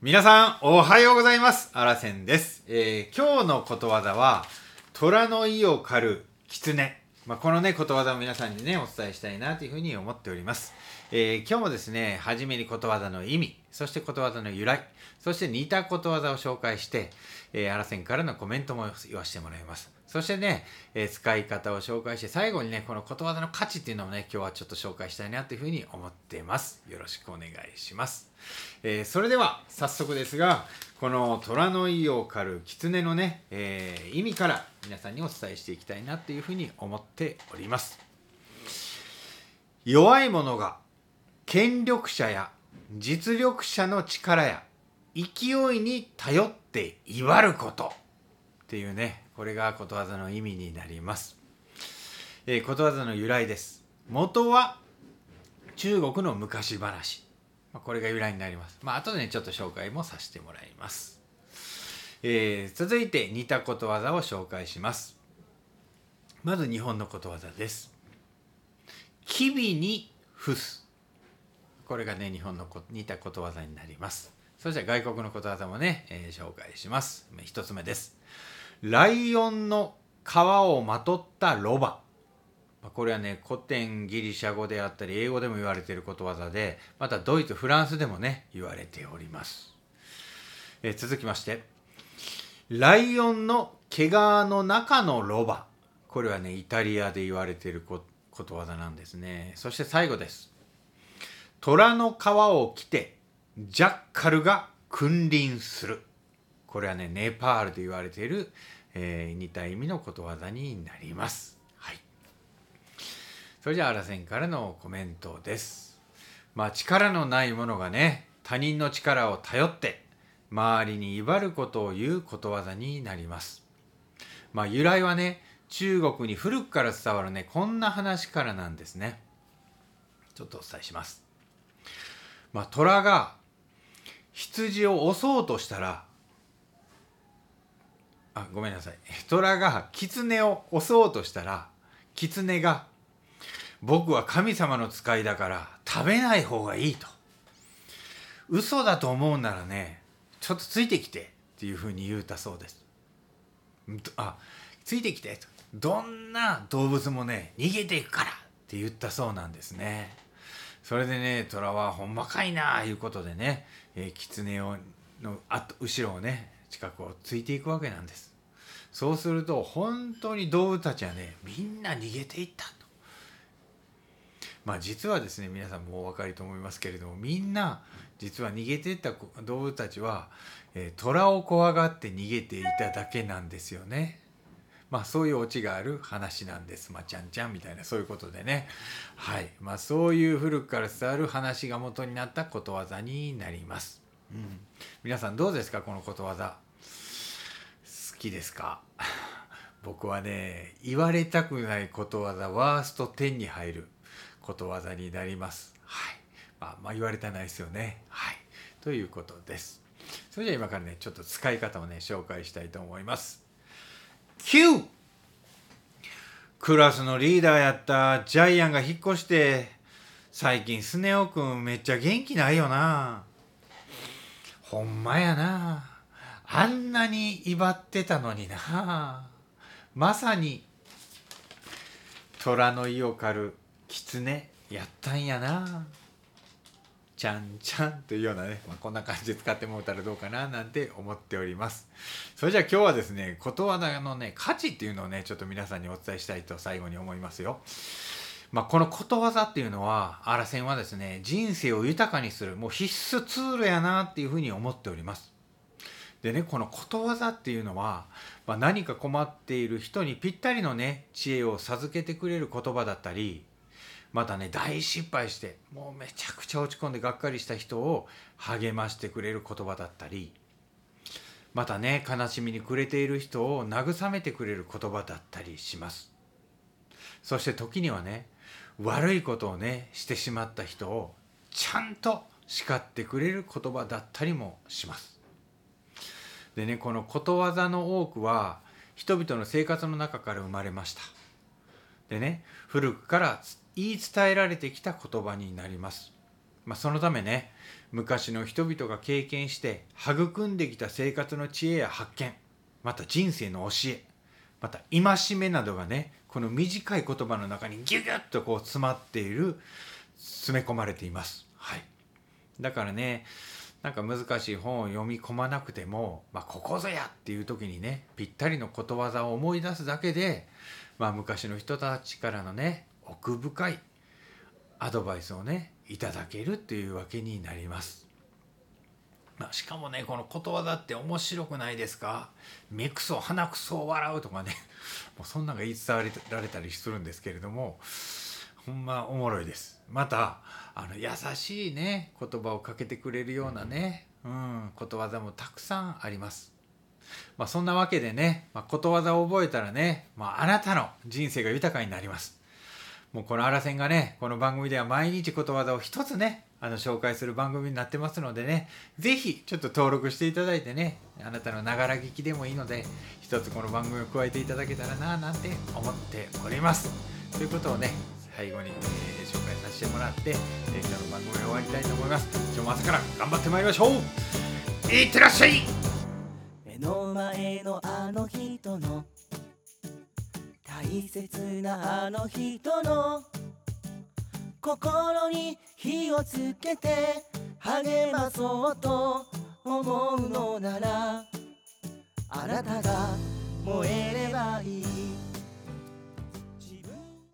皆さん、おはようございます。あらせんです。えー今日のことわざは、虎の意を狩る狐。まあ、このね、ことわざを皆さんにね、お伝えしたいなというふうに思っております。えー今日もですね、はじめにことわざの意味、そしてことわざの由来、そして似たことわざを紹介して、えー、あらせんからのコメントも言わせてもらいます。そしてね、えー使い方を紹介して、最後にね、このことわざの価値っていうのをね、今日はちょっと紹介したいなというふうに思ってます。よろしくお願いします。えーそれでは、早速ですが、この虎の意を狩る狐のね、えー意味から皆さんにお伝えしていきたいなというふうに思っております。弱い者が権力者や実力者の力や勢いに頼って威張ること。っていうねこれがことわざの意味になります、えーことわざの由来です。元は中国の昔話。これが由来になります。まあ後でねちょっと紹介もさせてもらいます、えー続いて似たことわざを紹介します。まず日本のことわざです。機微に付す。これがね日本のこ似たことわざになります。そして外国のことわざもね、えー紹介します。一つ目です。ライオンの皮をまとったロバ。これはね古典ギリシャ語であったり英語でも言われていることわざでまたドイツフランスでもね言われております、えー続きまして。ライオンの毛皮の中のロバ。これはねイタリアで言われているこことわざなんですね。そして最後です。虎の皮を着てジャッカルが君臨する。これはねネパールで言われている、えー似た意味のことわざになります。はい。それじゃああらせんからのコメントです。まあ力のない者がね他人の力を頼って周りに威張ることを言うことわざになります。まあ由来はね中国に古くから伝わるねこんな話からなんですね。ちょっとお伝えします。まあ虎が羊を襲おうとしたらあごめんなさい。虎が狐を襲おうとしたら狐が僕は神様の使いだから食べない方がいいと。嘘だと思うならねちょっとついてきてっていうふうに言うたそうです。んあついてきて。とどんな動物もね逃げていくからって言ったそうなんですね。それでね虎はほんまかいなあいうことでね、えー、狐をの後後ろをね近くをついていくわけなんですそうすると本当に動物たちはねみんな逃げていったとまあ実はですね皆さんもお分かりと思いますけれどもみんな実は逃げていった動物たちは、えー虎を怖がって逃げていただけなんですよね。まあそういうオチがある話なんです。まあちゃんちゃんみたいなそういうことでね。はい。まあそういう古くから伝わる話が元になったことわざになります。うん。皆さんどうですかこのことわざ。好きですか？僕はね、言われたくないことわざワースト10に入ることわざになります。はい。まあ、まあ言われたないですよね。はい。ということです。それじゃあ今からね、ちょっと使い方をね、紹介したいと思います。9! クラスのリーダーやったジャイアンが引っ越して、最近スネ夫くんめっちゃ元気ないよな。ほんまやな。あんなに威張ってたのにな。まさに虎の意を狩る狐やったんやな。ちゃんちゃんというようなね、まあ、こんな感じで使ってもらったらどうかななんて思っております。それじゃあ今日はですね、ことわざのね、価値っていうのをね、ちょっと皆さんにお伝えしたいと最後に思いますよ。まあ、このことわざっていうのは、あらせんはですね、人生を豊かにする、もう必須ツールやなっていうふうに思っております。でね、このことわざっていうのは、まあ、何か困っている人にぴったりのね、知恵を授けてくれる言葉だったり、またね大失敗してもうめちゃくちゃ落ち込んでがっかりした人を励ましてくれる言葉だったりまたね悲しみに暮れている人を慰めてくれる言葉だったりします。そして時にはね悪いことをねしてしまった人をちゃんと叱ってくれる言葉だったりもします。でねこのことわざの多くは人々の生活の中から生まれました。でね古くから言い伝えられてきた言葉になります、まあ、そのためね昔の人々が経験して育んできた生活の知恵や発見また人生の教えまた戒めなどがねこの短い言葉の中にギュギュッとこう詰まっている詰め込まれています。はい、だからねなんか難しい本を読み込まなくても、まあ、ここぞやっていう時にねぴったりのことわざを思い出すだけで、まあ、昔の人たちからのね奥深いアドバイスをねいただけるっていうわけになります。まあ、しかもねこのことわざって面白くないですか？目くそ鼻くそ笑うとかね もうそんなのが言い伝わられたりするんですけれどもほんまおもろいです。またあの優しいね言葉をかけてくれるようなね、うん、ことわざもたくさんあります。まあ、そんなわけでね、まあ、ことわざを覚えたらね、まあ、あなたの人生が豊かになります。もうこのあらせんがね、この番組では毎日ことわざを一つね、あの紹介する番組になってますのでね、ぜひちょっと登録していただいてね、あなたのながら聞きでもいいので、一つこの番組を加えていただけたらなぁなんて思っております。ということをね、最後に、えー、紹介させてもらって、今日の番組を終わりたいと思います。今日も朝から頑張ってまいりましょういってらっしゃい目の前のあの人の大切なあの人の心に火をつけて励まそうと思うのならあなたが燃えればいい。